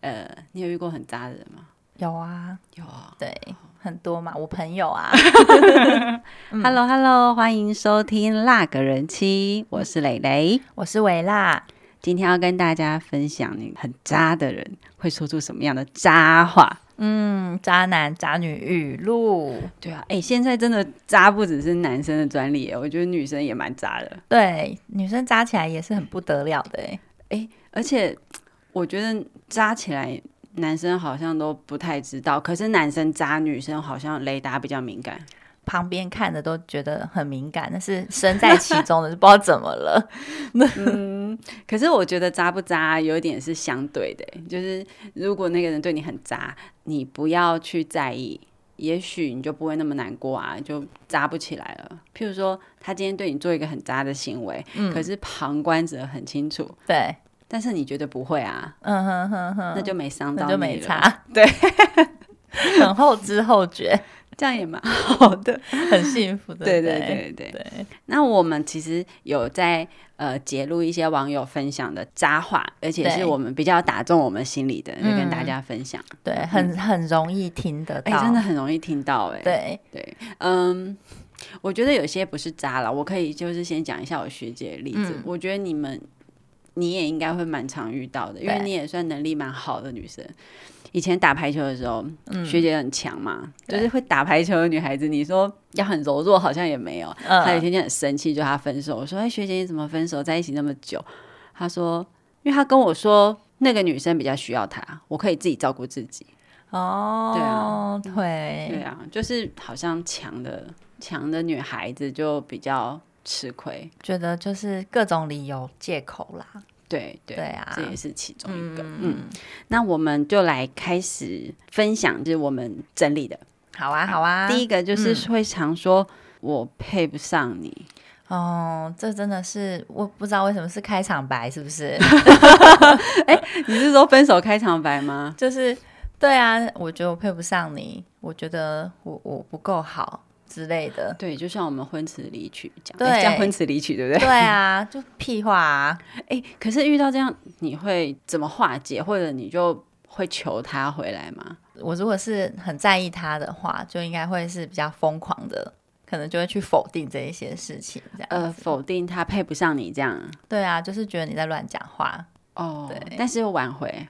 呃，你有遇过很渣的人吗？有啊，有啊，对，很多嘛，我朋友啊。Hello Hello，欢迎收听《辣个人妻》，我是蕾蕾，我是维辣。今天要跟大家分享，你很渣的人会说出什么样的渣话？嗯，渣男渣女语录。对啊，哎，现在真的渣不只是男生的专利，我觉得女生也蛮渣的。对，女生渣起来也是很不得了的，哎，而且我觉得渣起来。男生好像都不太知道，可是男生渣女生好像雷达比较敏感，旁边看的都觉得很敏感，但是身在其中的就不知道怎么了。嗯，可是我觉得渣不渣有一点是相对的，就是如果那个人对你很渣，你不要去在意，也许你就不会那么难过啊，就渣不起来了。譬如说，他今天对你做一个很渣的行为，嗯，可是旁观者很清楚，对。但是你觉得不会啊？嗯哼哼哼，那就没伤到你了，那就没差。对，很后知后觉，这样也蛮好的，很幸福的。对对对对对。那我们其实有在呃揭露一些网友分享的渣话，而且是我们比较打中我们心里的，就跟大家分享。对，很很容易听得到，哎，真的很容易听到，哎，对对，嗯，我觉得有些不是渣了，我可以就是先讲一下我学姐的例子，我觉得你们。你也应该会蛮常遇到的，因为你也算能力蛮好的女生。以前打排球的时候，嗯、学姐很强嘛，就是会打排球的女孩子，你说要很柔弱，好像也没有。嗯、她有一天就很生气，就她分手。我说：“哎，学姐你怎么分手？在一起那么久？”她说：“因为她跟我说那个女生比较需要她，我可以自己照顾自己。”哦，对啊，对，对啊，就是好像强的强的女孩子就比较。吃亏，觉得就是各种理由借口啦。对对，对啊，这也是其中一个。嗯，嗯，那我们就来开始分享，就是我们整理的。好啊，好啊。第一个就是会常说我配不上你。嗯、哦，这真的是我不知道为什么是开场白，是不是？哎、欸，你是说分手开场白吗？就是对啊，我觉得我配不上你，我觉得我我不够好。之类的，对，就像我们婚词离曲讲，对，叫婚词离曲，对不对？对啊，就屁话啊！哎，可是遇到这样，你会怎么化解？或者你就会求他回来吗？我如果是很在意他的话，就应该会是比较疯狂的，可能就会去否定这一些事情，这样。呃，否定他配不上你这样。对啊，就是觉得你在乱讲话。哦，对，但是又挽回。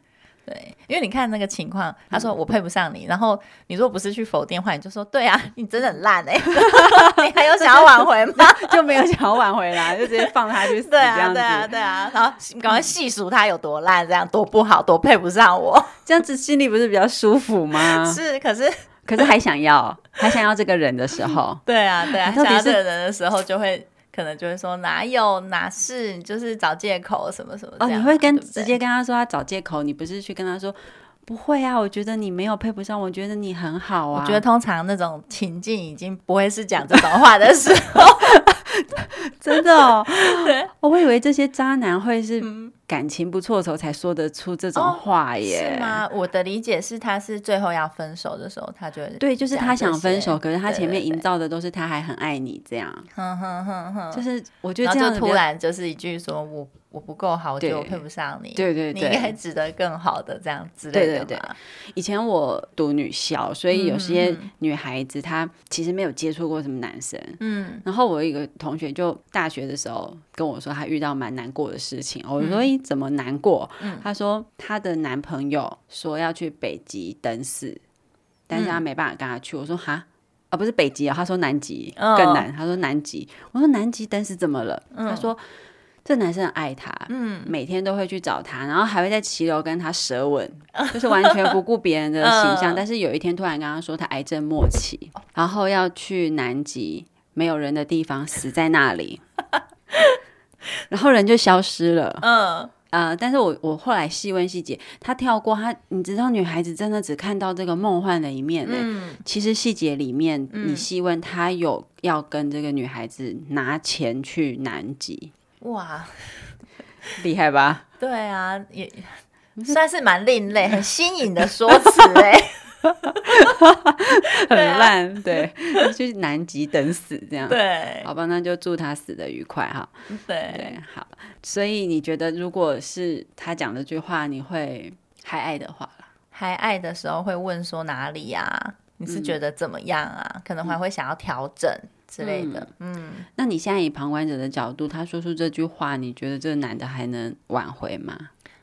对，因为你看那个情况，他说我配不上你，嗯、然后你如果不是去否定的话，你就说对啊，你真的很烂哎、欸，你还有想要挽回吗？就没有想要挽回啦，就直接放他去。对啊，对啊，对啊，然后赶快细数他有多烂，这样多不好，多配不上我，这样子心里不是比较舒服吗？是，可是可是还想要，还想要这个人的时候，对啊，对啊，想要这个人的时候就会。可能就会说哪有哪是，你就是找借口什么什么的。哦，你会跟直接跟他说他找借口，你不是去跟他说不会啊？我觉得你没有配不上，我觉得你很好啊。我觉得通常那种情境已经不会是讲这种话的时候，真的哦。对，我以为这些渣男会是。嗯感情不错的时候才说得出这种话耶？是吗？我的理解是，他是最后要分手的时候，他就对，就是他想分手，可是他前面营造的都是他还很爱你这样。哼哼哼哼，就是我觉得这样就突然就是一句说我。我不够好，我觉得我配不上你。对对对，你应该值得更好的这样之类的。对对对，以前我读女校，所以有些女孩子她其实没有接触过什么男生。嗯。然后我有一个同学就大学的时候跟我说，她遇到蛮难过的事情。我说：“咦，怎么难过？”她说：“她的男朋友说要去北极等死，但是她没办法跟他去。”我说：“哈啊，不是北极啊。”她说：“南极更难。”她说：“南极。”我说：“南极登寺怎么了？”她说。这男生很爱她，嗯，每天都会去找她，然后还会在骑楼跟她舌吻，就是完全不顾别人的形象。但是有一天突然跟他说他癌症末期，然后要去南极没有人的地方死在那里，然后人就消失了。嗯呃，但是我我后来细问细节，他跳过他，你知道女孩子真的只看到这个梦幻的一面呢。嗯，其实细节里面你细问他有要跟这个女孩子拿钱去南极。哇，厉害吧？对啊，也算是蛮另类、很新颖的说辞哎。很烂，对，就是南极等死这样。对，好吧，那就祝他死的愉快哈。对对，好。所以你觉得，如果是他讲这句话，你会还爱的话，还爱的时候会问说哪里呀、啊？你是觉得怎么样啊？嗯、可能还会想要调整之类的。嗯，嗯，那你现在以旁观者的角度，他说出这句话，你觉得这个男的还能挽回吗？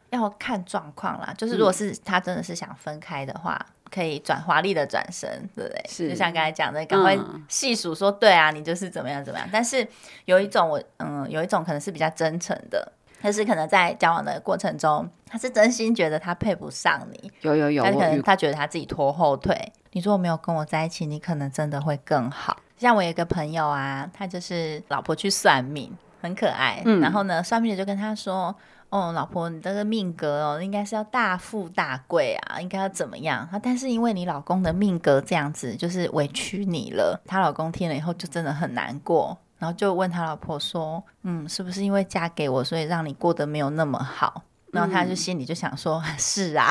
要看状况啦。就是如果是他真的是想分开的话。嗯可以转华丽的转身，对不对？是，就像刚才讲的，赶快细数说，对啊，你就是怎么样怎么样。但是有一种我，嗯，有一种可能是比较真诚的，但是可能在交往的过程中，他是真心觉得他配不上你。有有有，但可能他觉得他自己拖后腿。你如果没有跟我在一起，你可能真的会更好。像我有一个朋友啊，他就是老婆去算命，很可爱。嗯，然后呢，算命的就跟他说。哦，老婆，你这个命格哦，应该是要大富大贵啊，应该要怎么样？啊，但是因为你老公的命格这样子，就是委屈你了。她老公听了以后就真的很难过，然后就问他老婆说：“嗯，是不是因为嫁给我，所以让你过得没有那么好？”然后他就心里就想说：“嗯、是啊。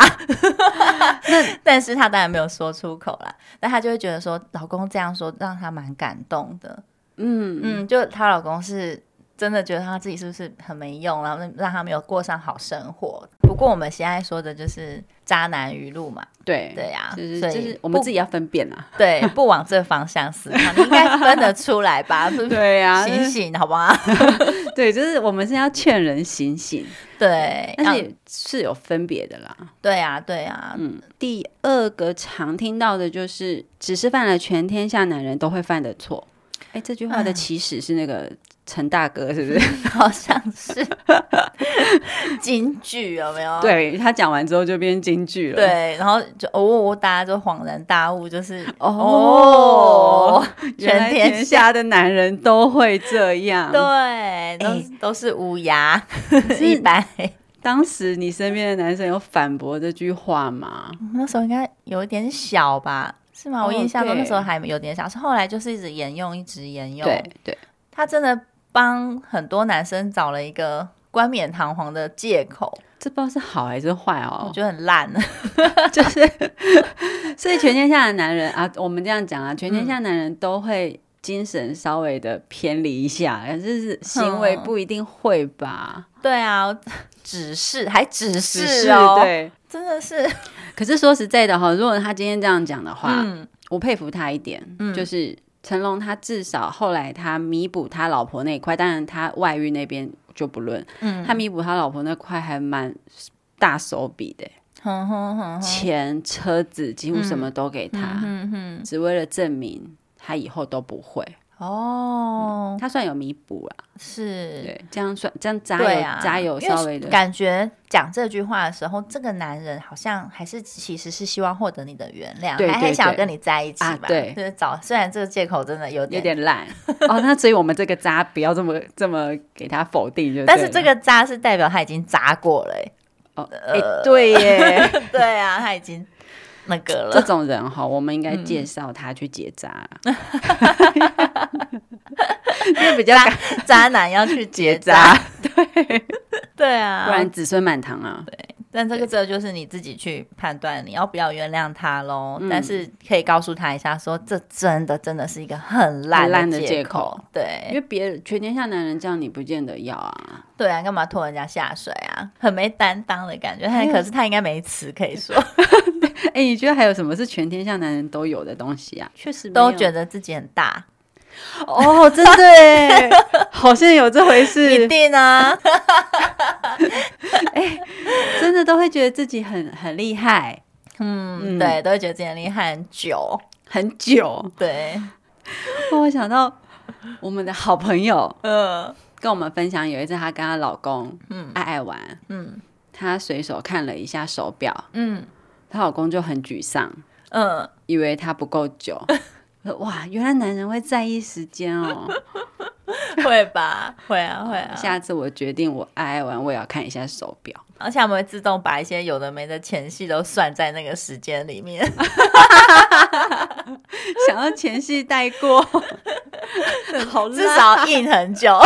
”但是他当然没有说出口啦。但他就会觉得说，老公这样说让他蛮感动的。嗯嗯，就她老公是。真的觉得他自己是不是很没用，然后让他没有过上好生活。不过我们现在说的就是渣男语录嘛，对对呀，就是就是我们自己要分辨啊，对，不往这方向思考，你应该分得出来吧？对呀，醒醒好不好？对，就是我们是要劝人醒醒，对，但是是有分别的啦。对呀，对呀，嗯。第二个常听到的就是，只是犯了全天下男人都会犯的错。哎，这句话的起始是那个。陈大哥是不是？好像是 京剧有没有？对，他讲完之后就变京剧了。对，然后就哦，大家就恍然大悟，就是哦，哦，全天下的男人都会这样。对，都、欸、都是乌鸦一般。当时你身边的男生有反驳这句话吗？那时候应该有点小吧？是吗？哦、我印象中那时候还有点小，是后来就是一直沿用，一直沿用。对对，他真的。帮很多男生找了一个冠冕堂皇的借口，这不知道是好还是坏哦。我觉得很烂，就是所以全天下的男人啊，我们这样讲啊，全天下男人都会精神稍微的偏离一下，可是行为不一定会吧？嗯、对啊，只是还只是哦，对，真的是。可是说实在的哈，如果他今天这样讲的话，嗯、我佩服他一点，嗯、就是。成龙他至少后来他弥补他老婆那一块，当然他外遇那边就不论，嗯，他弥补他老婆那块还蛮大手笔的，钱、车子几乎什么都给他，嗯嗯嗯，只为了证明他以后都不会。哦、嗯，他算有弥补了，是。对，这样算这样加油、啊、加油稍微的感觉。讲这句话的时候，这个男人好像还是其实是希望获得你的原谅，对对对，还很想要跟你在一起吧？就是找虽然这个借口真的有点有点烂。哦，那所以我们这个渣不要这么这么给他否定就，但是这个渣是代表他已经渣过了，哦，哎、呃，对耶，对啊，他已经。那个了，这种人哈，我们应该介绍他去结扎，因为比较渣，渣男要去结扎，对对啊，不然子孙满堂啊。对，但这个这就是你自己去判断，你要不要原谅他喽。但是可以告诉他一下，说这真的真的是一个很烂烂的借口。对，因为别人全天下男人这样，你不见得要啊。对啊，干嘛拖人家下水啊？很没担当的感觉。他可是他应该没词可以说。哎，你觉得还有什么是全天下男人都有的东西啊？确实都觉得自己很大。哦，真的耶，好像有这回事，一定啊！哎，真的都会觉得自己很很厉害，嗯，对，都会觉得自己很厉害很久。很久。对，我想到我们的好朋友，嗯，跟我们分享有一次她跟她老公，嗯，爱爱玩，嗯，她随手看了一下手表，嗯。她老公就很沮丧，嗯，以为她不够久。哇，原来男人会在意时间哦，会吧？会啊，会啊。下次我决定，我爱爱玩，我也要看一下手表。而且我们会自动把一些有的没的前戏都算在那个时间里面，想要前戏带过，好，至少硬很久。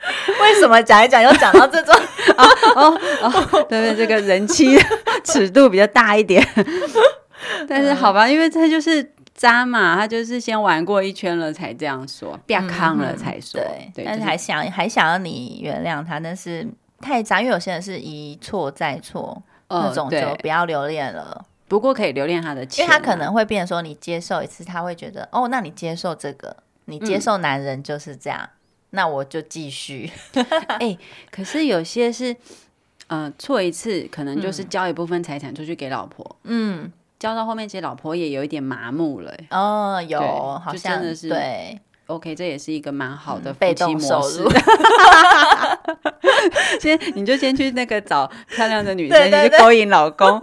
为什么讲一讲又讲到这种？哦哦哦，对对，这个人妻 尺度比较大一点。但是好吧，因为他就是渣嘛，他就是先玩过一圈了才这样说，变康了才说。对，但是还想还想要你原谅他，但是太渣，因为有些人是一错再错，那种就不要留恋了。不过可以留恋他的钱，因为他可能会变成说，你接受一次，他会觉得哦，那你接受这个，你接受男人就是这样，那我就继续。哎，可是有些是，呃，错一次可能就是交一部分财产出去给老婆，嗯。交到后面，其实老婆也有一点麻木了。哦，有，好像真的是对。OK，这也是一个蛮好的夫妻模式。先，你就先去那个找漂亮的女 生，你去勾引老公。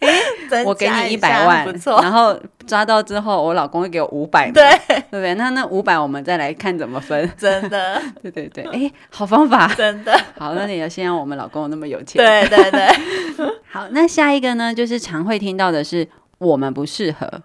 哎，我给你一百万。然后抓到之后，我老公会给我五百，对，对不对？那那五百我们再来看怎么分。真的，对对对，哎，好方法，真的。好，那你要先让我们老公那么有钱。对对对。好，那下一个呢，就是常会听到的是我们不适合。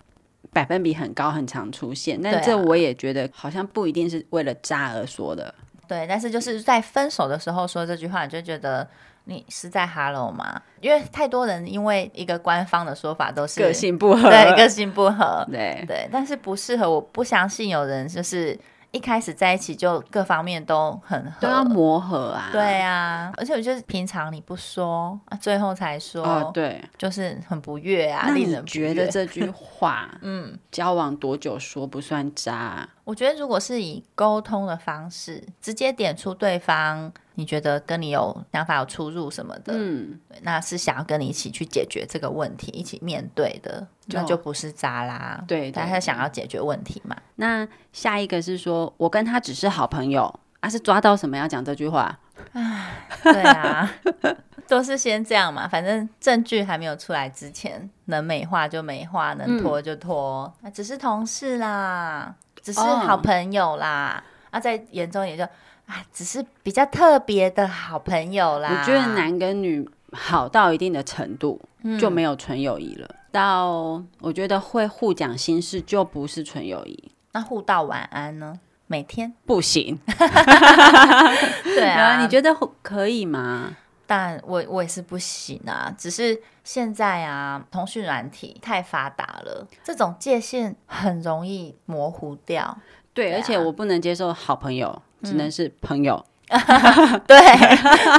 百分比很高，很常出现，但这我也觉得好像不一定是为了渣而说的。对，但是就是在分手的时候说这句话，你就觉得你是在 hello 吗？因为太多人因为一个官方的说法都是个性不合，对，个性不合，对对，但是不适合，我不相信有人就是。一开始在一起就各方面都很合，都要磨合啊。对啊，而且我觉得平常你不说，最后才说，哦，对，就是很不悦啊。那你觉得这句话，嗯，交往多久说不算渣？我觉得如果是以沟通的方式，直接点出对方。你觉得跟你有想法有出入什么的，嗯，那是想要跟你一起去解决这个问题，一起面对的，就那就不是渣啦。对，但他想要解决问题嘛。那下一个是说，我跟他只是好朋友，啊，是抓到什么要讲这句话？唉，对啊，都是先这样嘛，反正证据还没有出来之前，能美化就美化，能拖就拖，只是同事啦，只是好朋友啦，哦、啊，在眼中也就。啊，只是比较特别的好朋友啦。我觉得男跟女好到一定的程度，嗯、就没有纯友谊了。到我觉得会互讲心事，就不是纯友谊。那互道晚安呢？每天不行。对啊，你觉得可以吗？但我我也是不行啊。只是现在啊，通讯软体太发达了，这种界限很容易模糊掉。对，对啊、而且我不能接受好朋友。只能是朋友，嗯、对，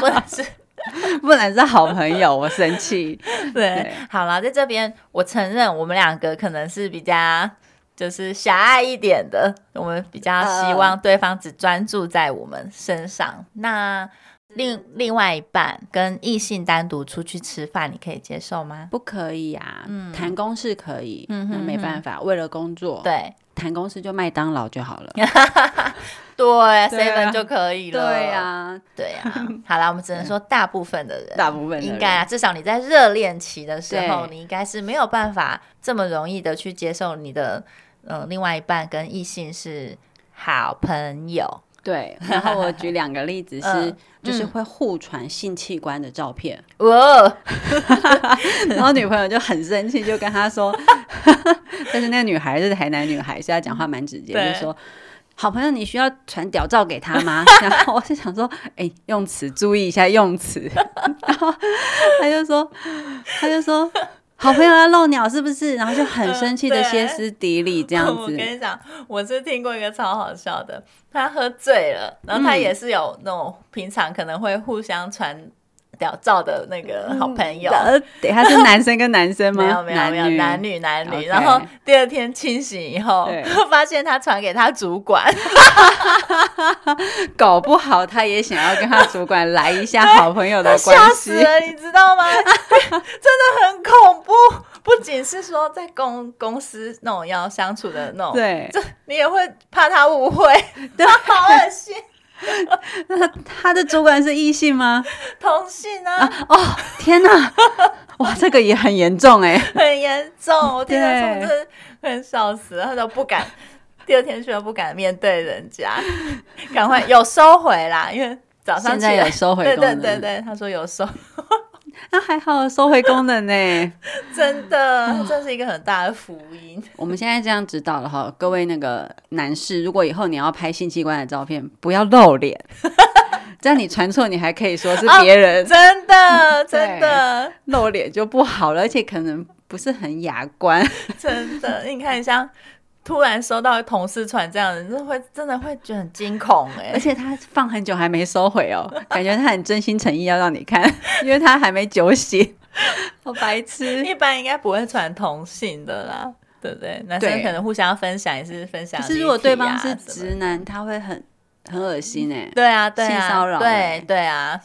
不能是 不能是好朋友，我生气。对，对好了，在这边我承认，我们两个可能是比较就是狭隘一点的，我们比较希望对方只专注在我们身上。呃、那另另外一半跟异性单独出去吃饭，你可以接受吗？不可以、啊，嗯，谈公事可以，嗯哼哼，那没办法，为了工作，对。谈公事就麦当劳就好了，对，seven 就可以了。对呀，对呀。好了，我们只能说 大部分的人，大部分应该啊，至少你在热恋期的时候，你应该是没有办法这么容易的去接受你的呃另外一半跟异性是好朋友。对，然后我举两个例子是，就是会互传性器官的照片，哇 然后女朋友就很生气，就跟他说。但是那个女孩是台南女孩，所以她讲话蛮直接，就说：“好朋友，你需要传屌照给他吗？”然后我就想说：“哎、欸，用词注意一下用词。”然后他就说：“他就说，好朋友要露鸟是不是？”然后就很生气的 歇斯底里这样子。我跟你讲，我是听过一个超好笑的，他喝醉了，然后他也是有那种平常可能会互相传。屌照的那个好朋友，对，他是男生跟男生吗？没有没有没有，男女男女。然后第二天清醒以后，发现他传给他主管，搞不好他也想要跟他主管来一下好朋友的关系，吓死了，你知道吗？真的很恐怖。不仅是说在公公司那种要相处的那种，对，这你也会怕他误会，对，好恶心。那他的主管是异性吗？同性啊！哦，天哪！哇，这个也很严重哎，很严重！我听他说真的很笑死了，他都不敢，第二天去都不敢面对人家，赶快有收回啦，因为早上起来有收回，对对对对，他说有收。那 还好，收回功能呢，真的，这是一个很大的福音。我们现在这样知道了哈，各位那个男士，如果以后你要拍性器官的照片，不要露脸，这样你传错，你还可以说是别人，哦、真的真的。露脸就不好了，而且可能不是很雅观。真的，你看像突然收到同事传这样的，真的会真的会觉得很惊恐哎，而且他放很久还没收回哦，感觉他很真心诚意要让你看，因为他还没酒醒。好白痴，一般应该不会传同性的啦，对不对？男生可能互相分享也是分享、啊。可是如果对方是直男，他会很很恶心哎、欸。对啊，对啊，性骚扰。对对啊。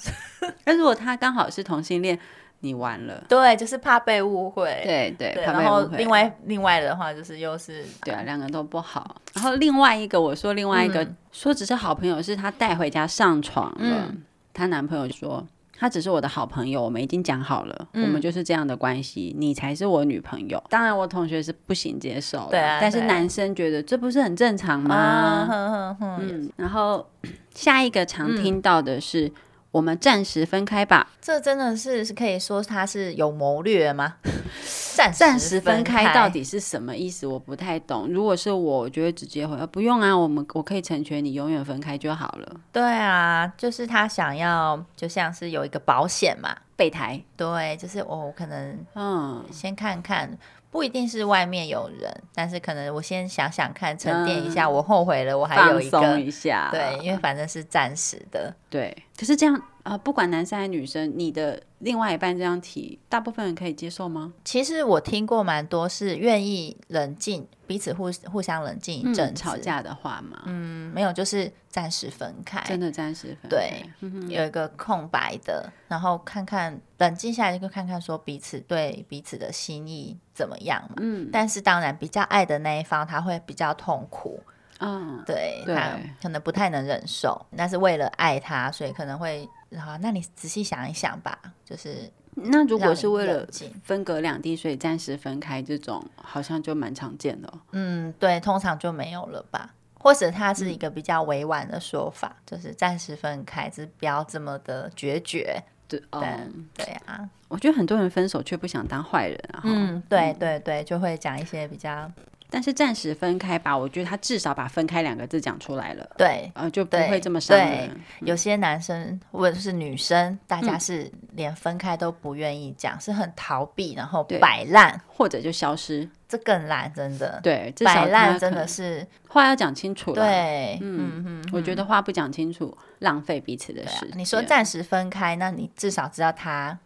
但如果他刚好是同性恋，你完了。对，就是怕被误会。对对，对，怕被误会。然后另外另外的话，就是又是对啊，两个都不好。然后另外一个，我说另外一个、嗯、说只是好朋友，是他带回家上床了。她、嗯、男朋友说。他只是我的好朋友，我们已经讲好了，嗯、我们就是这样的关系，你才是我女朋友。当然，我同学是不行接受，对、啊，但是男生觉得这不是很正常吗？啊、嗯，然后下一个常听到的是。嗯我们暂时分开吧。这真的是是可以说他是有谋略吗？暂暂时分开到底是什么意思？我不太懂。如果是我，我就会直接回，不用啊，我们我可以成全你，永远分开就好了。对啊，就是他想要，就像是有一个保险嘛，备胎。对，就是我可能嗯，先看看。不一定是外面有人，但是可能我先想想看，沉淀一下。嗯、我后悔了，我还有一个一下，对，因为反正是暂时的。对，可是这样啊、呃，不管男生还是女生，你的另外一半这样提，大部分人可以接受吗？其实我听过蛮多是愿意冷静，彼此互互相冷静一阵、嗯、吵架的话嘛。嗯，没有，就是暂时分开，真的暂时分开。对，有一个空白的，然后看看冷静下来就看看说彼此对彼此的心意怎么样嘛。嗯，但是当然比较爱的那一方他会比较痛苦。嗯，对，对他可能不太能忍受，但是为了爱他，所以可能会好。那你仔细想一想吧，就是那如果是为了分隔两地，所以暂时分开，这种好像就蛮常见的。嗯，对，通常就没有了吧，或者他是一个比较委婉的说法，嗯、就是暂时分开，就是不要这么的决绝。对，嗯，对啊，我觉得很多人分手却不想当坏人啊。嗯，对对对，就会讲一些比较。但是暂时分开吧，我觉得他至少把“分开”两个字讲出来了，对，呃，就不会这么伤人。有些男生或者是女生，大家是连分开都不愿意讲，嗯、是很逃避，然后摆烂，或者就消失，这更烂，真的。对，摆烂真的是话要讲清楚。对，嗯嗯嗯，我觉得话不讲清楚，浪费彼此的时间。你说暂时分开，那你至少知道他。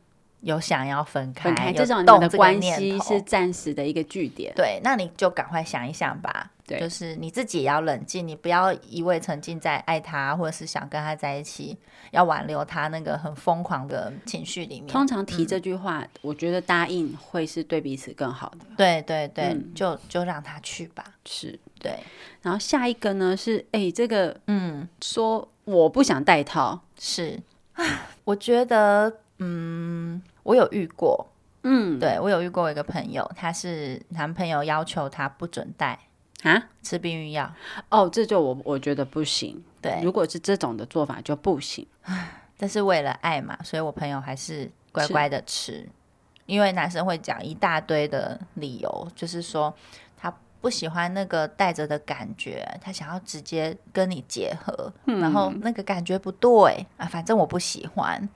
有想要分开，分开这种你的关系是暂时的一个据点。对，那你就赶快想一想吧。对，就是你自己也要冷静，你不要一味沉浸在爱他，或者是想跟他在一起，要挽留他那个很疯狂的情绪里面。通常提这句话，嗯、我觉得答应会是对彼此更好的。对对对，嗯、就就让他去吧。是，对。然后下一个呢是，哎，这个，嗯，说我不想戴套，是，我觉得，嗯。我有遇过，嗯，对，我有遇过一个朋友，他是男朋友要求他不准带啊，吃避孕药。哦，这就我我觉得不行。对，如果是这种的做法就不行。但是为了爱嘛，所以我朋友还是乖乖的吃。因为男生会讲一大堆的理由，就是说他不喜欢那个带着的感觉，他想要直接跟你结合，嗯、然后那个感觉不对啊，反正我不喜欢。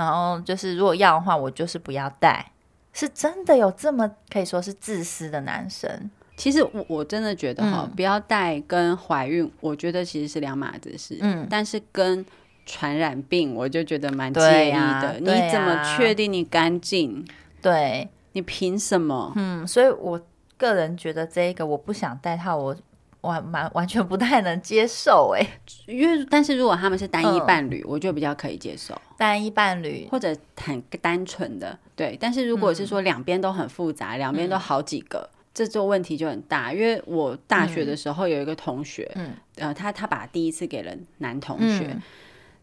然后就是，如果要的话，我就是不要带。是真的有这么可以说是自私的男生？其实我我真的觉得哈，嗯、不要带跟怀孕，我觉得其实是两码子事。嗯，但是跟传染病，我就觉得蛮介意的。啊、你怎么确定你干净？对，你凭什么？嗯，所以我个人觉得这个我不想戴套，我。完完完全不太能接受哎，因为但是如果他们是单一伴侣，嗯、我就比较可以接受。单一伴侣。或者很单纯的对。但是如果是说两边都很复杂，两边、嗯、都好几个，这就问题就很大。因为我大学的时候有一个同学，嗯，呃，他他把第一次给了男同学。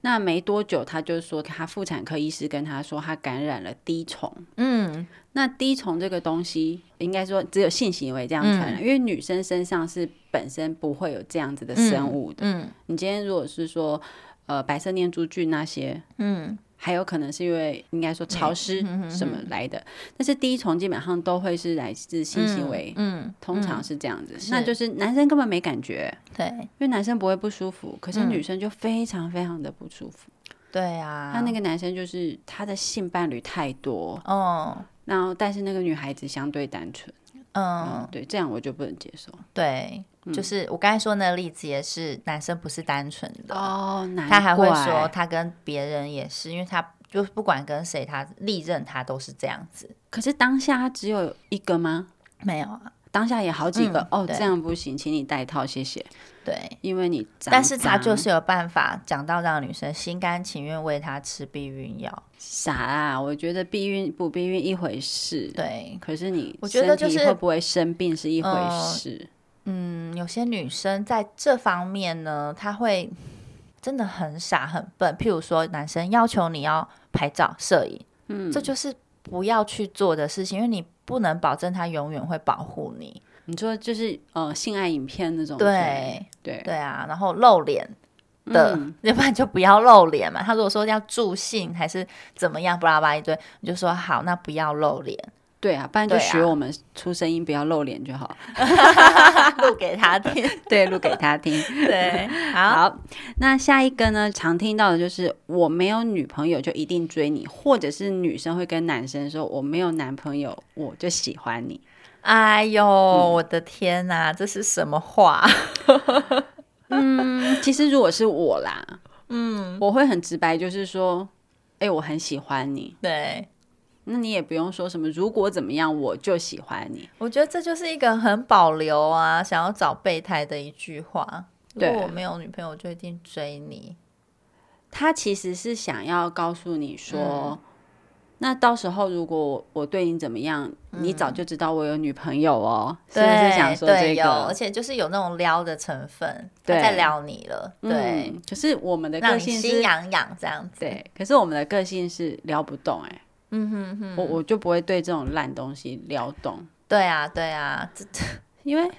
嗯那没多久，他就说他妇产科医师跟他说他感染了滴虫。嗯，那滴虫这个东西，应该说只有性行为这样传染，嗯、因为女生身上是本身不会有这样子的生物的。嗯，嗯你今天如果是说呃白色念珠菌那些，嗯。还有可能是因为应该说潮湿什么来的，嗯、但是第一重基本上都会是来自性行为，嗯，嗯通常是这样子，嗯、那就是男生根本没感觉，对，因为男生不会不舒服，可是女生就非常非常的不舒服。对啊，他那个男生就是他的性伴侣太多，嗯，然后但是那个女孩子相对单纯，嗯，嗯，对，这样我就不能接受。对，就是我刚才说那个例子也是男生不是单纯的哦，他还会说他跟别人也是，因为他就不管跟谁，他历任他都是这样子。可是当下他只有一个吗？没有啊。当下也好几个、嗯、哦，这样不行，请你带套，谢谢。对，因为你但是他就是有办法讲到让女生心甘情愿为他吃避孕药。傻啊！我觉得避孕不避孕一回事，对。可是你我觉得就是会不会生病是一回事。嗯，有些女生在这方面呢，她会真的很傻很笨。譬如说，男生要求你要拍照摄影，嗯，这就是不要去做的事情，因为你。不能保证他永远会保护你。你说就是呃性爱影片那种，对对对啊，然后露脸的，嗯、要不然就不要露脸嘛。他如果说要助兴还是怎么样，巴拉巴拉一堆，你就说好，那不要露脸。对啊，不然就学我们出声音，不要露脸就好，录给他听。对，录给他听。对，好，好。那下一个呢？常听到的就是我没有女朋友就一定追你，或者是女生会跟男生说我没有男朋友我就喜欢你。哎呦，嗯、我的天哪，这是什么话？嗯，其实如果是我啦，嗯，我会很直白，就是说，哎、欸，我很喜欢你。对。那你也不用说什么，如果怎么样我就喜欢你。我觉得这就是一个很保留啊，想要找备胎的一句话。如果我没有女朋友，我就一定追你。他其实是想要告诉你说，嗯、那到时候如果我对你怎么样，嗯、你早就知道我有女朋友哦。对是不是想说这个？有，而且就是有那种撩的成分，他在撩你了。对，可是我们的个性是心痒痒这样子。对，可是我们的个性是撩不动哎、欸。嗯哼哼，我我就不会对这种烂东西撩动。对啊，对啊，因为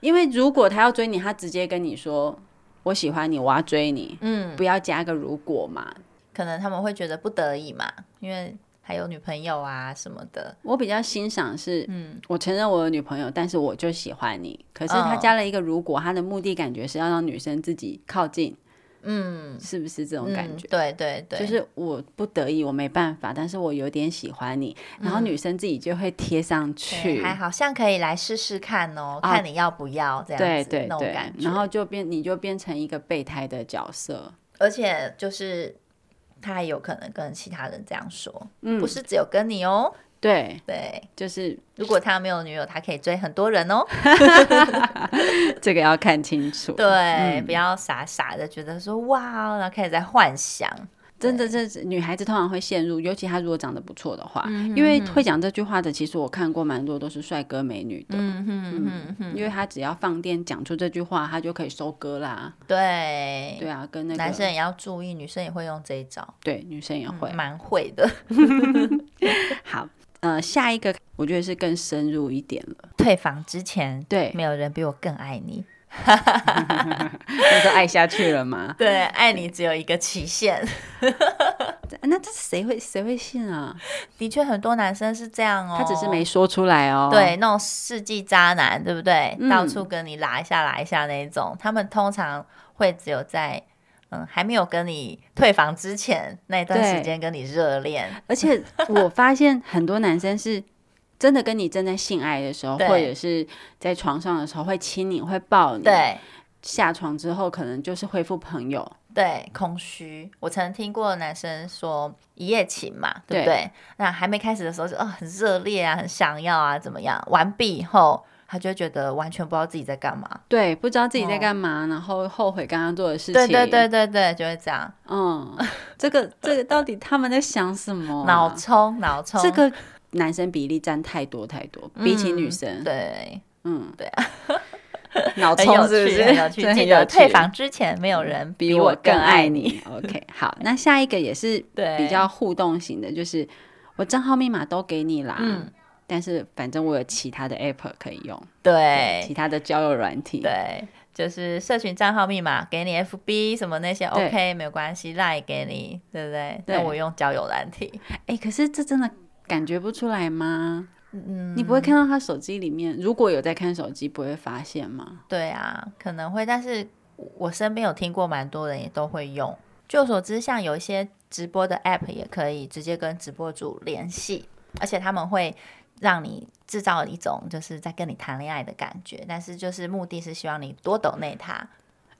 因为如果他要追你，他直接跟你说我喜欢你，我要追你，嗯，不要加个如果嘛。可能他们会觉得不得已嘛，因为还有女朋友啊什么的。我比较欣赏是，嗯，我承认我有女朋友，但是我就喜欢你。可是他加了一个如果，他的目的感觉是要让女生自己靠近。嗯，是不是这种感觉？嗯、对对对，就是我不得已，我没办法，但是我有点喜欢你，嗯、然后女生自己就会贴上去，还好像可以来试试看哦，啊、看你要不要这样子，对对对，那种感觉，然后就变，你就变成一个备胎的角色，而且就是他还有可能跟其他人这样说，嗯，不是只有跟你哦。对对，就是如果他没有女友，他可以追很多人哦。这个要看清楚。对，嗯、不要傻傻的觉得说哇，然后开始在幻想。真的，这女孩子通常会陷入，尤其她如果长得不错的话，因为会讲这句话的，其实我看过蛮多都是帅哥美女的。嗯哼哼哼因为他只要放电讲出这句话，他就可以收割啦。对，对啊，跟那个男生也要注意，女生也会用这一招。对，女生也会，蛮、嗯、会的。好。呃，下一个我觉得是更深入一点了。退房之前，对，没有人比我更爱你，那都爱下去了吗？对，爱你只有一个期限。那这谁会谁会信啊？的确，很多男生是这样哦，他只是没说出来哦。对，那种世纪渣男，对不对？嗯、到处跟你拉一下拉一下那一种，他们通常会只有在。嗯，还没有跟你退房之前那段时间跟你热恋，而且我发现很多男生是真的跟你正在性爱的时候，或者是在床上的时候会亲你，会抱你。对，下床之后可能就是恢复朋友。对，空虚。我曾听过男生说一夜情嘛，对不对？对，那还没开始的时候就哦很热烈啊，很想要啊，怎么样？完毕以后。他就会觉得完全不知道自己在干嘛，对，不知道自己在干嘛，哦、然后后悔刚刚做的事情，对对对对对，就会这样。嗯，这个这个到底他们在想什么、啊？脑冲脑冲，这个男生比例占太多太多，嗯、比起女生。对，嗯，对啊，脑充是不是？很有趣，记得退房之前没有人比我更。爱你 OK，好，那下一个也是比较互动型的，就是我账号密码都给你啦。嗯。但是反正我有其他的 app 可以用，对，其他的交友软体，对，就是社群账号密码给你，FB 什么那些 OK 没有关系，Line 给你，对不对？那我用交友软体，哎，可是这真的感觉不出来吗？嗯，你不会看到他手机里面，如果有在看手机，不会发现吗？对啊，可能会，但是我身边有听过蛮多人也都会用。据我所知，像有一些直播的 App 也可以直接跟直播主联系，而且他们会让你制造一种就是在跟你谈恋爱的感觉，但是就是目的是希望你多抖内他。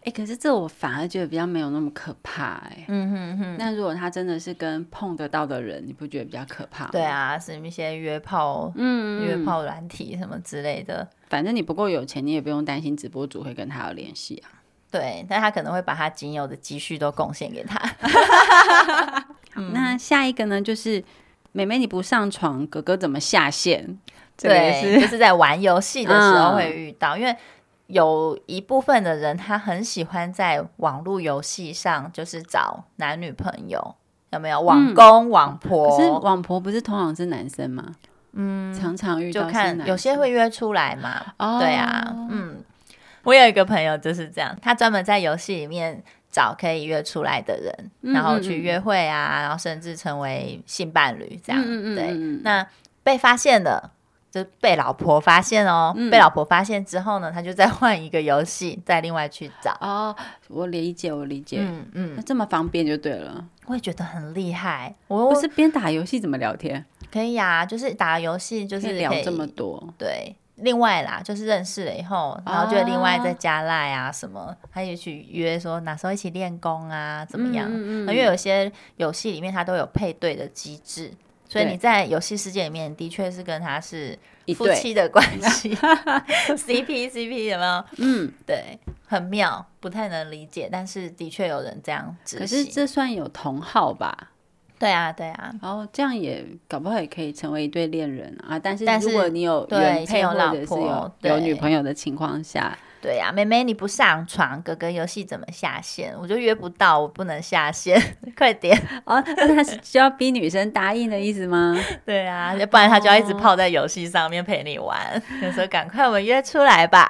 哎、欸，可是这我反而觉得比较没有那么可怕哎、欸。嗯哼哼。那如果他真的是跟碰得到的人，你不觉得比较可怕吗？对啊，是一些约炮，嗯，约炮软体什么之类的。反正你不够有钱，你也不用担心直播主会跟他有联系啊。对，但他可能会把他仅有的积蓄都贡献给他。嗯、那下一个呢？就是妹妹你不上床，哥哥怎么下线？对，是就是在玩游戏的时候会遇到，嗯、因为。有一部分的人，他很喜欢在网络游戏上，就是找男女朋友，有没有？网公、嗯、网婆，可是网婆不是通常是男生吗？嗯，常常遇到就看有些会约出来嘛。哦、对啊，嗯，我有一个朋友就是这样，他专门在游戏里面找可以约出来的人，嗯、然后去约会啊，然后甚至成为性伴侣这样。对，那被发现了。就被老婆发现哦，嗯、被老婆发现之后呢，他就再换一个游戏，再另外去找。哦，我理解，我理解。嗯嗯，那这么方便就对了。我也觉得很厉害。我不是边打游戏怎么聊天？可以呀，就是打游戏就是聊这么多。对，另外啦，就是认识了以后，然后就另外再加赖啊什么，哦、他也去约说哪时候一起练功啊，怎么样？嗯嗯，因为有些游戏里面它都有配对的机制。所以你在游戏世界里面的确是跟他是夫妻的关 系，CP CP 有没有？嗯，对，很妙，不太能理解，但是的确有人这样子。可是这算有同号吧？对啊，对啊。然后这样也搞不好也可以成为一对恋人啊。但是如果你有原配或者是有有女朋友的情况下。对呀、啊，妹妹你不上床，哥哥游戏怎么下线？我就约不到，我不能下线，快点哦！那他是需要逼女生答应的意思吗？对啊，要不然他就要一直泡在游戏上面陪你玩。就说赶快我们约出来吧。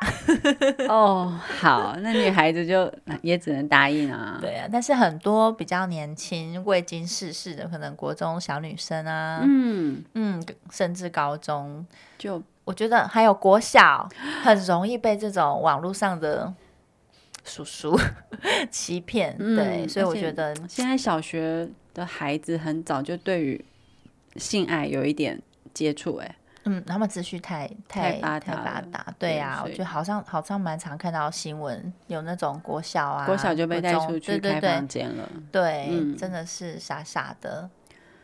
哦，好，那女孩子就也只能答应啊。对啊，但是很多比较年轻、未经世事的，可能国中小女生啊，嗯嗯，甚至高中就。我觉得还有国小很容易被这种网络上的叔叔 欺骗，嗯、对，所以我觉得现在小学的孩子很早就对于性爱有一点接触，哎，嗯，他们资讯太太太发达，对呀、啊，我觉得好像好像蛮常看到新闻，有那种国小啊，国小就被带出去开房间了，对，对，对，嗯、真的是傻傻的，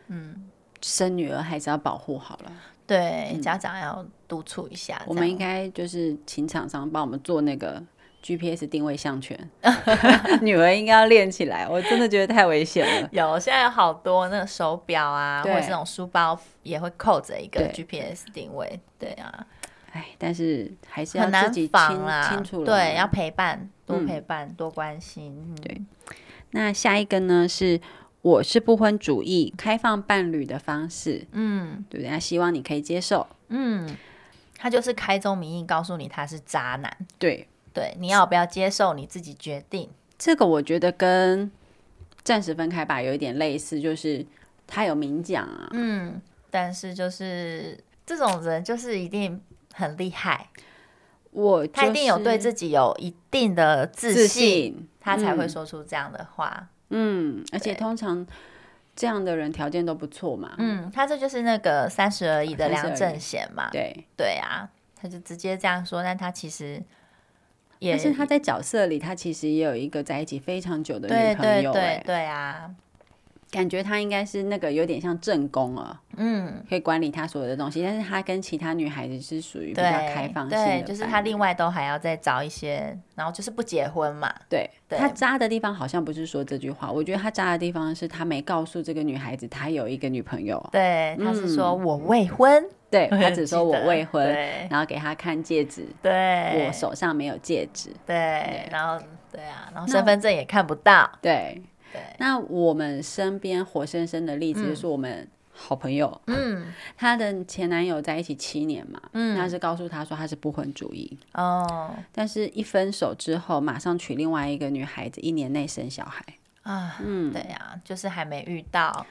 嗯，生女儿还是要保护好了。对，家长要督促一下。我们应该就是请厂商帮我们做那个 GPS 定位项圈，女儿应该要练起来。我真的觉得太危险了。有，现在有好多那个手表啊，或者是那种书包也会扣着一个 GPS 定位。对，对啊，哎，但是还是要自己清清楚了。对，要陪伴，多陪伴，嗯、多关心。对，那下一个呢是。我是不婚主义，开放伴侣的方式，嗯，对不对？他希望你可以接受，嗯，他就是开宗明义告诉你他是渣男，对。对，你要不要接受你自己决定。这个我觉得跟暂时分开吧有一点类似，就是他有明讲啊，嗯，但是就是这种人就是一定很厉害，我、就是、他一定有对自己有一定的自信，自信。他才会说出这样的话。嗯嗯，而且通常这样的人条件都不错嘛。嗯，他这就是那个三十而已的梁正贤嘛。对对啊，他就直接这样说，但他其实也，但是他在角色里，他其实也有一个在一起非常久的女朋友。对对对对啊。感觉他应该是那个有点像正宫啊，嗯，可以管理他所有的东西，但是他跟其他女孩子是属于比较开放性的，对，就是他另外都还要再找一些，然后就是不结婚嘛。对，对他渣的地方好像不是说这句话，我觉得他渣的地方是他没告诉这个女孩子他有一个女朋友，对，他是说我未婚，嗯、对他只说我未婚，然后给他看戒指，对，我手上没有戒指，对，对然后对啊，然后身份证也看不到，对。对。那我们身边活生生的例子就是我们好朋友，嗯，她的前男友在一起七年嘛，嗯，他是告诉她说他是不婚主义。哦，但是一分手之后马上娶另外一个女孩子，一年内生小孩。啊，嗯，对呀、啊，就是还没遇到，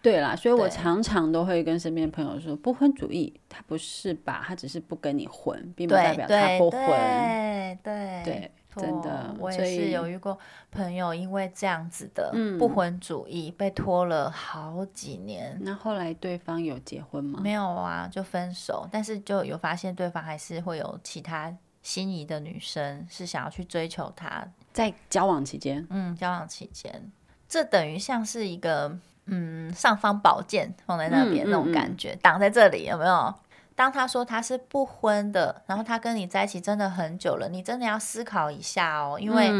对啦，所以我常常都会跟身边朋友说，不婚主义他不是吧，他只是不跟你混，并不代表他不婚，对对对。对真的，我也是有遇过朋友，因为这样子的不婚主义、嗯、被拖了好几年。那后来对方有结婚吗？没有啊，就分手。但是就有发现对方还是会有其他心仪的女生，是想要去追求他。在交往期间，嗯，交往期间，这等于像是一个嗯尚方宝剑放在那边、嗯、那种感觉，挡、嗯嗯、在这里有没有？当他说他是不婚的，然后他跟你在一起真的很久了，你真的要思考一下哦，因为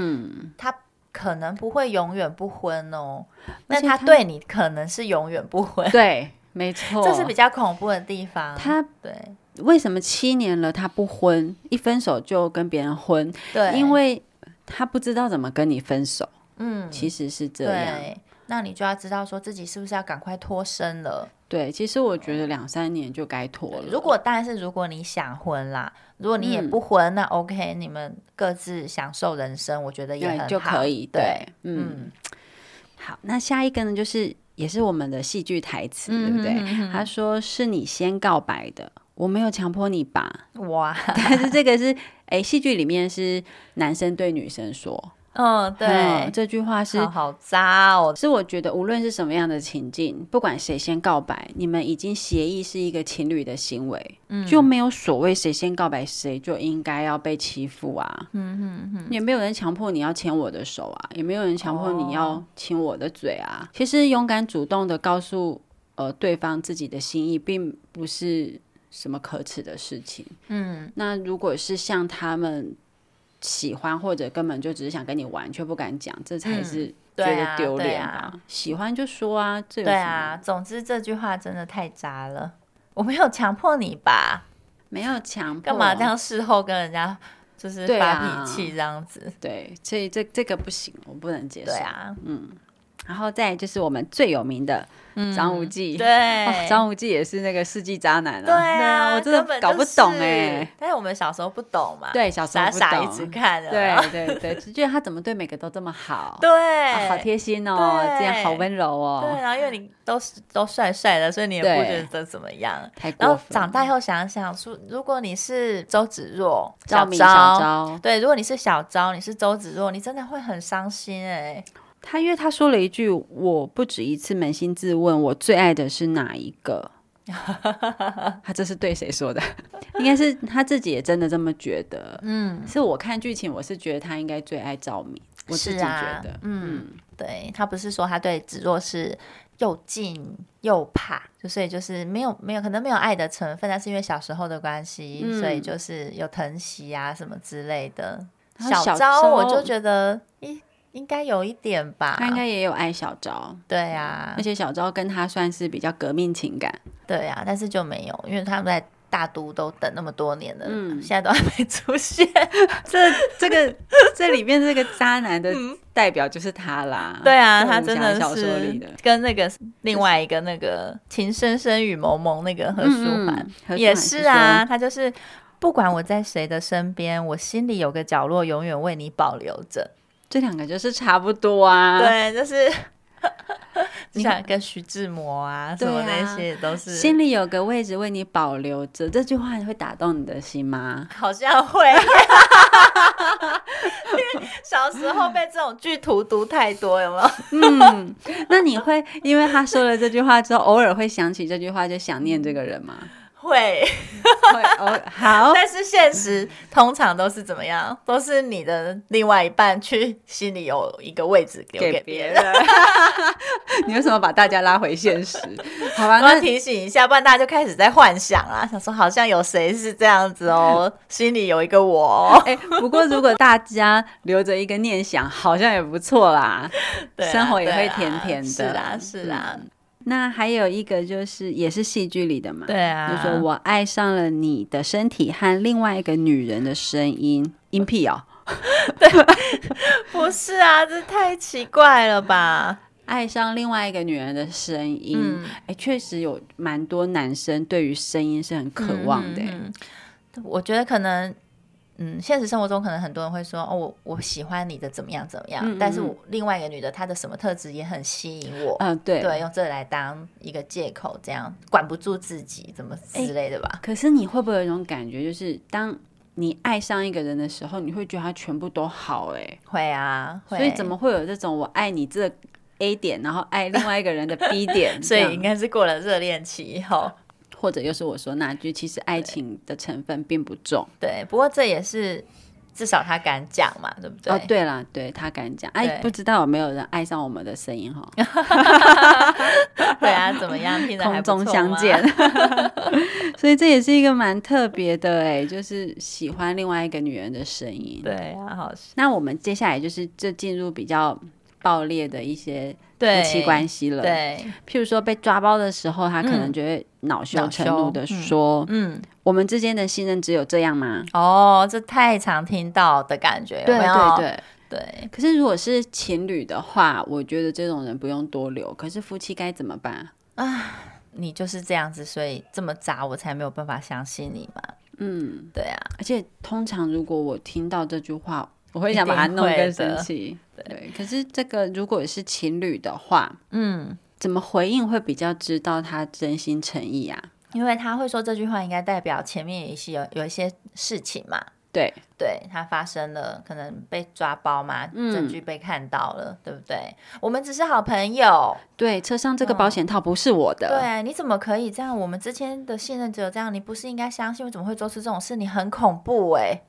他可能不会永远不婚哦，但他对你可能是永远不婚。对，没错，这是比较恐怖的地方。他对，为什么七年了他不婚，一分手就跟别人婚？对，因为他不知道怎么跟你分手。嗯，其实是这样。那你就要知道说自己是不是要赶快脱身了。对，其实我觉得两三年就该脱了。如果当然是如果你想婚啦，如果你也不婚，嗯、那 OK，你们各自享受人生，我觉得也很好，就可以。对，对嗯，嗯好，那下一个呢，就是也是我们的戏剧台词，对不对？嗯、他说是你先告白的，我没有强迫你吧？哇！但是这个是哎，戏剧里面是男生对女生说。嗯，对嗯，这句话是好渣哦。是我觉得，无论是什么样的情境，不管谁先告白，你们已经协议是一个情侣的行为，嗯，就没有所谓谁先告白谁就应该要被欺负啊。嗯嗯嗯，也没有人强迫你要牵我的手啊，也没有人强迫你要亲我的嘴啊。哦、其实勇敢主动的告诉呃对方自己的心意，并不是什么可耻的事情。嗯，那如果是像他们。喜欢或者根本就只是想跟你玩，却不敢讲，这才是觉得丢脸吧？嗯啊啊、喜欢就说啊，这对啊。总之这句话真的太渣了。我没有强迫你吧？没有强迫，干嘛这样事后跟人家就是发脾气这样子？对，所以这这个不行，我不能接受。对啊，嗯。然后再就是我们最有名的。张无忌，对，张无忌也是那个世纪渣男啊！对啊，我真的搞不懂哎。但是我们小时候不懂嘛，对，小时候傻傻一直看，对对对，只觉得他怎么对每个都这么好，对，好贴心哦，这样好温柔哦。对，然后因为你都是都帅帅的，所以你也不觉得怎么样。然后长大后想想，说如果你是周芷若，小昭，对，如果你是小昭，你是周芷若，你真的会很伤心哎。他因为他说了一句：“我不止一次扪心自问，我最爱的是哪一个？” 他这是对谁说的？应该是他自己也真的这么觉得。嗯，是我看剧情，我是觉得他应该最爱赵敏。我自己觉得，啊、嗯，对，他不是说他对子若是又敬又怕，就所以就是没有没有可能没有爱的成分，但是因为小时候的关系，嗯、所以就是有疼惜啊什么之类的。小昭，我就觉得咦。应该有一点吧，他应该也有爱小昭，对呀，而且小昭跟他算是比较革命情感，对呀，但是就没有，因为他们在大都都等那么多年了，嗯，现在都还没出现，这这个这里面这个渣男的代表就是他啦，对啊，他真的是跟那个另外一个那个情深深雨蒙蒙那个何书桓。也是啊，他就是不管我在谁的身边，我心里有个角落永远为你保留着。这两个就是差不多啊，对，就是 你想跟徐志摩啊，什么那些都是心里有个位置为你保留着。这句话会打动你的心吗？好像会，因 为小时候被这种剧图读太多，有没有？嗯，那你会因为他说了这句话之后，偶尔会想起这句话，就想念这个人吗？会，会哦，好。但是现实通常都是怎么样？都是你的另外一半去心里有一个位置留给别人。你为什么把大家拉回现实？好吧，那提醒一下，不然大家就开始在幻想啊，想说好像有谁是这样子哦，心里有一个我。哎，不过如果大家留着一个念想，好像也不错啦。对啊，生活也会甜甜的。是啊，是啊。那还有一个就是，也是戏剧里的嘛，对啊，就说我爱上了你的身体和另外一个女人的声音，音癖哦，对，不是啊，这太奇怪了吧？爱上另外一个女人的声音，哎、嗯，确实有蛮多男生对于声音是很渴望的。嗯嗯，我觉得可能。嗯，现实生活中可能很多人会说哦，我我喜欢你的怎么样怎么样，嗯嗯，但是我另外一个女的她的什么特质也很吸引我，嗯，对对，用这来当一个借口，这样管不住自己怎么之类的吧？可是你会不会有一种感觉，就是当你爱上一个人的时候，你会觉得他全部都好，哎，会啊，会。所以怎么会有这种我爱你这 A 点，然后爱另外一个人的 B 点？所以应该是过了热恋期以后，或者又是我说那句，其实爱情的成分并不重。对，不过这也是。至少他敢讲嘛，对不对？哦，对了，对他敢讲。哎，不知道有没有人爱上我们的声音哈？对啊，怎么样？听？空中相见。所以这也是一个蛮特别的哎，就是喜欢另外一个女人的声音。对啊，好。那我们接下来就是就进入比较爆裂的一些夫妻关系了。对，譬如说被抓包的时候，他可能就会恼羞成怒的说：“嗯。嗯”我们之间的信任只有这样吗？哦，这太常听到的感觉？对对对对。可是如果是情侣的话，我觉得这种人不用多留。可是夫妻该怎么办啊？你就是这样子，所以这么渣，我才没有办法相信你嘛。嗯，对啊。而且通常如果我听到这句话，我会想把他弄更生气。对，对。可是这个如果是情侣的话，嗯，怎么回应会比较知道他真心诚意啊？因为他会说这句话，应该代表前面也是有有一些事情嘛。对，对他发生了，可能被抓包嘛，嗯、证据被看到了，对不对？我们只是好朋友。对，车上这个保险套不是我的。嗯、对，你怎么可以这样？我们之间的信任只有这样，你不是应该相信？我怎么会做出这种事？你很恐怖哎、欸！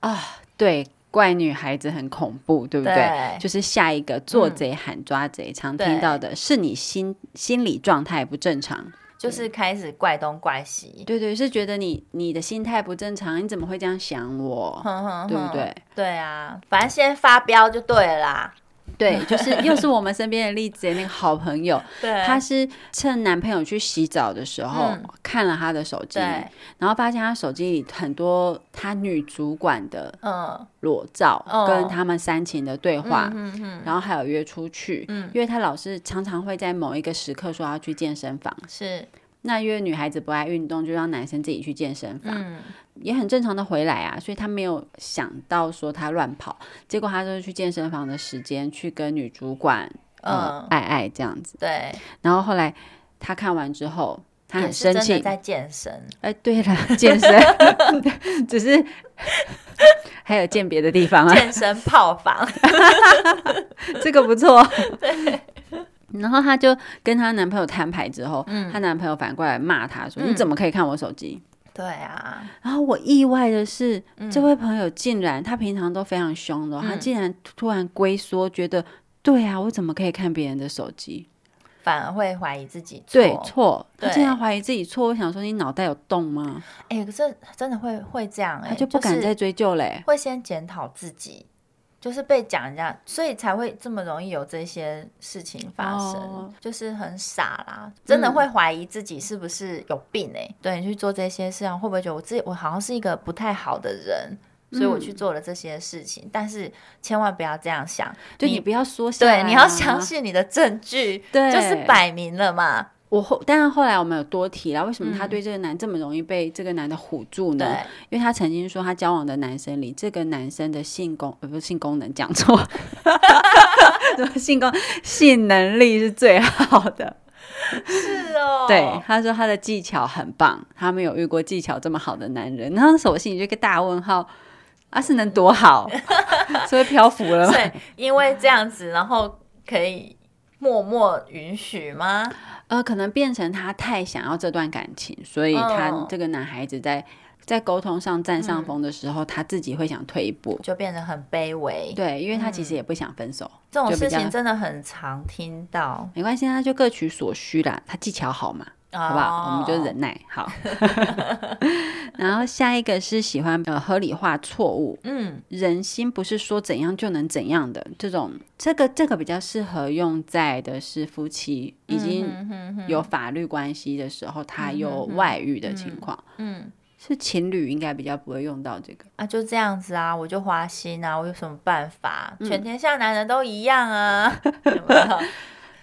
啊，对，怪女孩子很恐怖，对不对？对，就是下一个做贼喊抓贼，嗯、常听到的是你心心理状态不正常。就是开始怪东怪西，对对，是觉得你你的心态不正常，你怎么会这样想我？哼哼哼对不对？对啊，反正先发飙就对了啦。对，就是又是我们身边的例子，那个好朋友，对，她是趁男朋友去洗澡的时候、嗯、看了他的手机，然后发现他手机里很多他女主管的裸照，嗯、跟他们煽情的对话，嗯、然后还有约出去，嗯、因为他老是常常会在某一个时刻说要去健身房，是。那因为女孩子不爱运动，就让男生自己去健身房，嗯、也很正常的回来啊。所以他没有想到说他乱跑，结果他就是去健身房的时间去跟女主管呃、嗯、爱爱这样子。对。然后后来他看完之后，他很生气，在健身。哎，对了，健身，只是 还有鉴别的地方啊，健身泡房，这个不错。对。然后她就跟她男朋友摊牌之后，她、嗯、男朋友反过来骂她说：“嗯、你怎么可以看我手机？”对啊。然后我意外的是，嗯、这位朋友竟然他平常都非常凶的，他、嗯、竟然突然龟缩，觉得对啊，我怎么可以看别人的手机？反而会怀疑自己错。对错，他竟然怀疑自己错。我想说，你脑袋有洞吗？哎、欸，可是真的会会这样、欸，他就不敢再追究嘞、欸，会先检讨自己。就是被讲人家，所以才会这么容易有这些事情发生，哦、就是很傻啦，真的会怀疑自己是不是有病哎、欸？嗯、对，你去做这些事啊，会不会觉得我自己我好像是一个不太好的人，所以我去做了这些事情？嗯、但是千万不要这样想，就你不要说、啊，对，你要相信你的证据，对，就是摆明了嘛。我后，但是后来我们有多提了，为什么他对这个男这么容易被这个男的唬住呢？嗯、因为他曾经说，他交往的男生里，这个男生的性功呃不是性功能讲错，什 么性功性能力是最好的，是哦。对，他说他的技巧很棒，他没有遇过技巧这么好的男人。然后那时候我心里就一个大问号，啊是能多好？所以漂浮了吗？对，因为这样子，然后可以默默允许吗？呃，可能变成他太想要这段感情，所以他这个男孩子在在沟通上占上风的时候，嗯、他自己会想退一步，就变得很卑微。对，因为他其实也不想分手。嗯、这种事情真的很常听到。没关系，他就各取所需啦。他技巧好嘛。好不好？我们就忍耐。好，然后下一个是喜欢呃合理化错误。嗯，人心不是说怎样就能怎样的这种，这个这个比较适合用在的是夫妻已经有法律关系的时候，他有外遇的情况。嗯，是情侣应该比较不会用到这个啊，就这样子啊，我就花心啊，我有什么办法？全天下男人都一样啊。有有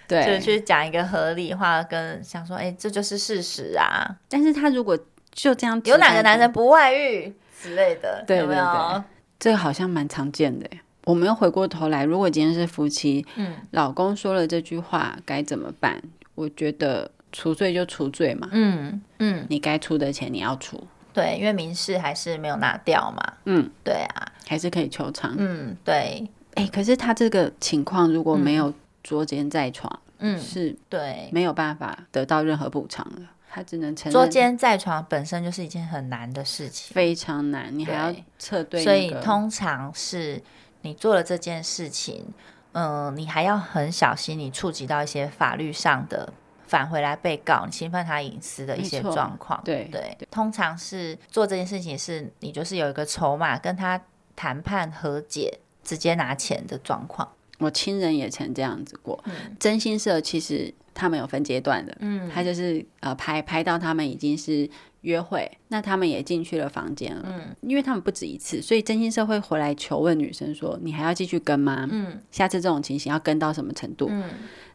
对，就是去讲一个合理化，跟想说，哎、欸，这就是事实啊。但是他如果就这样，有哪个男人不外遇之类的，对对对，有有这个好像蛮常见的。我们又回过头来，如果今天是夫妻，嗯，老公说了这句话，该怎么办？我觉得除罪就除罪嘛，嗯嗯，嗯你该出的钱你要出。对，因为民事还是没有拿掉嘛。嗯，对啊，还是可以求偿。嗯，对。哎，可是他这个情况如果没有捉奸在床，嗯，是对，没有办法得到任何补偿的。他只能承认捉奸在床本身就是一件很难的事情，非常难，你还要撤对、那个。所以通常是你做了这件事情，嗯、呃，你还要很小心，你触及到一些法律上的返回来被告，你侵犯他隐私的一些状况。对对，通常是做这件事情是你就是有一个筹码跟他谈判和解，直接拿钱的状况。我亲人也曾这样子过，嗯、征信社其实。他们有分阶段的，嗯，他就是呃拍拍到他们已经是约会，那他们也进去了房间了，嗯，因为他们不止一次，所以真心社会回来求问女生说：“你还要继续跟吗？嗯，下次这种情形要跟到什么程度？”嗯，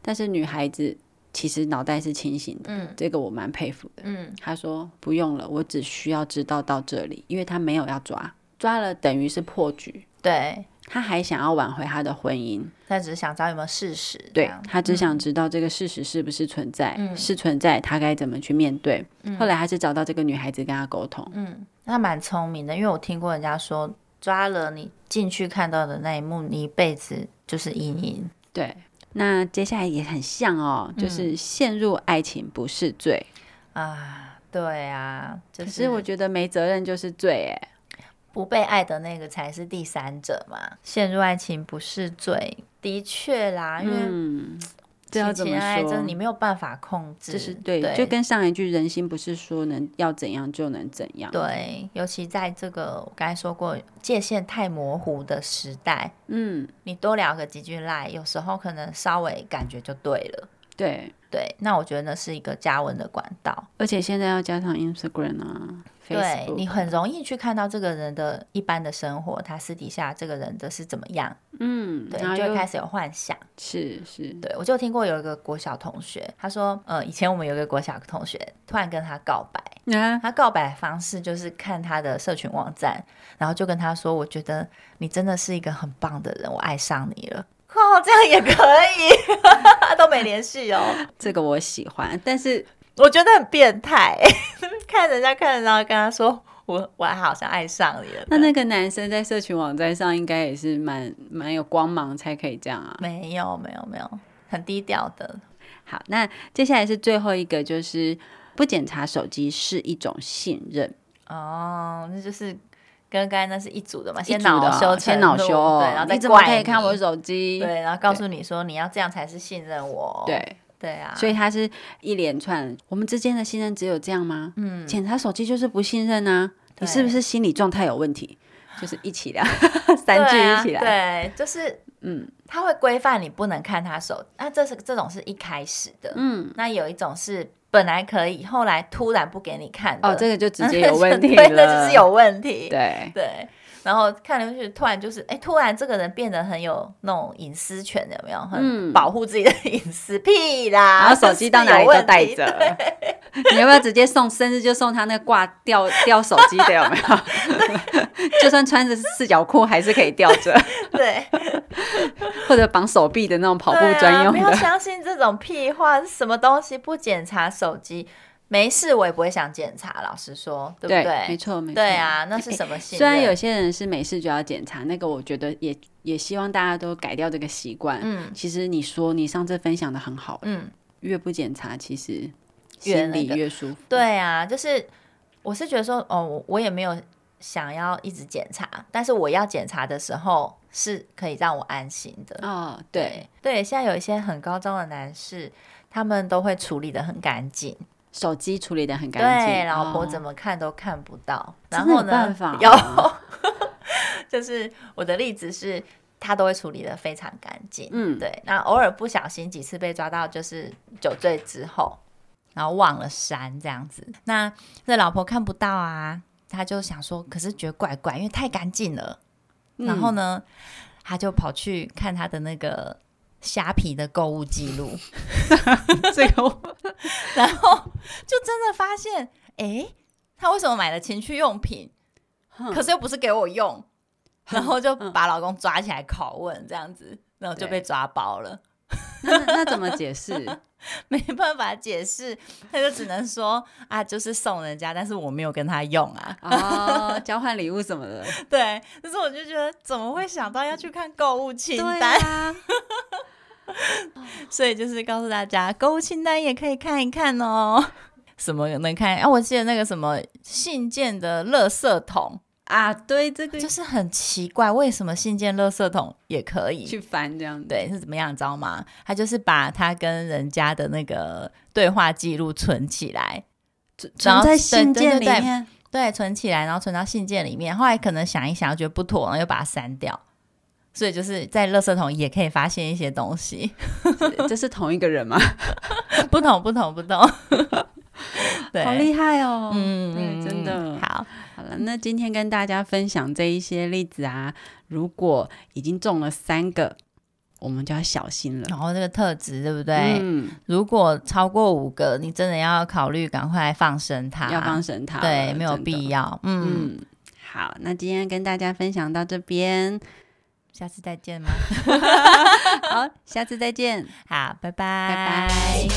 但是女孩子其实脑袋是清醒的，嗯，这个我蛮佩服的，嗯，她说不用了，我只需要知道到这里，因为他没有要抓，抓了等于是破局，对。他还想要挽回他的婚姻，他只是想知道有没有事实。对，他只想知道这个事实是不是存在，嗯、是存在，他该怎么去面对。嗯、后来还是找到这个女孩子跟他沟通。嗯，他蛮聪明的，因为我听过人家说，抓了你进去看到的那一幕，你一辈子就是阴影。对，那接下来也很像哦，就是陷入爱情不是罪、嗯、啊。对啊，就是、可是我觉得没责任就是罪哎。不被爱的那个才是第三者嘛？陷入爱情不是罪，的确啦，因为嗯，这要怎么说？真你没有办法控制，就是对，对就跟上一句“人心不是说能要怎样就能怎样”。对，尤其在这个我刚才说过界限太模糊的时代，嗯，你多聊个几句赖，有时候可能稍微感觉就对了。对对，那我觉得那是一个加温的管道，而且现在要加上 Instagram 啊。对，你很容易去看到这个人的一般的生活，他私底下这个人的是怎么样？嗯，对，你就会开始有幻想。是是，对，我就听过有一个国小同学，他说，呃，以前我们有一个国小同学突然跟他告白，啊、他告白的方式就是看他的社群网站，然后就跟他说，我觉得你真的是一个很棒的人，我爱上你了。哦，这样也可以，都没联系哦。这个我喜欢，但是。我觉得很变态，看人家看，然后跟他说：“我我还好像爱上你了。”那那个男生在社群网站上应该也是蛮蛮有光芒，才可以这样啊？没有没有没有，很低调的。好，那接下来是最后一个，就是不检查手机是一种信任哦，那就是跟刚才那是一组的嘛？先恼羞，先恼羞，对，然后再怎么可以看我手机？对，然后告诉你说你要这样才是信任我，对。对啊，所以他是一连串，我们之间的信任只有这样吗？嗯，检查手机就是不信任啊？你是不是心理状态有问题？就是一起来，三句一起来，对，啊、对，就是嗯，他会规范你不能看他手，那这是这种是一开始的，嗯，那有一种是本来可以，后来突然不给你看的，哦，这个就直接 有问题了，对，那就是有问题，对。对。然后看了去突然就是，哎，突然这个人变得很有那种隐私权，有没有？很保护自己的隐私，屁啦！然后手机到哪里都带着，你要不要直接送生日就送他那挂吊吊手机的有没有？就算穿着四角裤还是可以吊着，对，或者绑手臂的那种跑步专用的。不要相信这种屁话，什么东西不检查手机？没事，我也不会想检查。老实说，对不对？对没错，没错。对啊，那是什么？虽然有些人是没事就要检查，那个我觉得也也希望大家都改掉这个习惯。嗯，其实你说你上次分享的很好，嗯，越不检查，其实心里越舒服。那个。对啊，就是我是觉得说，哦，我也没有想要一直检查，但是我要检查的时候是可以让我安心的。哦，对对，对，现在有一些很高招的男士，他们都会处理的很干净。手机处理的很干净，对，老婆怎么看都看不到。哦、然后呢，有，就是我的例子是，他都会处理的非常干净。嗯，对。那偶尔不小心几次被抓到，就是酒醉之后，然后忘了删这样子。那这老婆看不到啊，他就想说，可是觉得怪怪，因为太干净了。嗯、然后呢，他就跑去看他的那个。虾皮的购物记录，这个，然后就真的发现，哎，他为什么买了情趣用品，可是又不是给我用，然后就把老公抓起来拷问，这样子，然后就被抓包了。那那怎么解释？没办法解释，他就只能说啊，就是送人家，但是我没有跟他用啊。哦，交换礼物什么的。对，可是我就觉得怎么会想到要去看购物清单？啊、所以就是告诉大家，购物清单也可以看一看哦。什么能看？啊，我记得那个什么信件的垃圾桶。啊，对，这个就是很奇怪，为什么信件垃圾桶也可以去翻这样子？对，是怎么样，你知道吗？他就是把他跟人家的那个对话记录存起来，存在信件里面，对，存起来，然后存到信件里面。后来可能想一想，觉得不妥，然后又把它删掉。所以就是在垃圾桶也可以发现一些东西。这是同一个人吗？不同，不同，不同。对，好厉害哦！嗯，对，真的好。好了，那今天跟大家分享这一些例子啊，如果已经中了三个，我们就要小心了。然后这个特质对不对？嗯。如果超过五个，你真的要考虑赶快放生它，要放生它，对，没有必要。嗯，嗯。好，那今天跟大家分享到这边，下次再见吗？好，下次再见。好，拜拜。拜拜。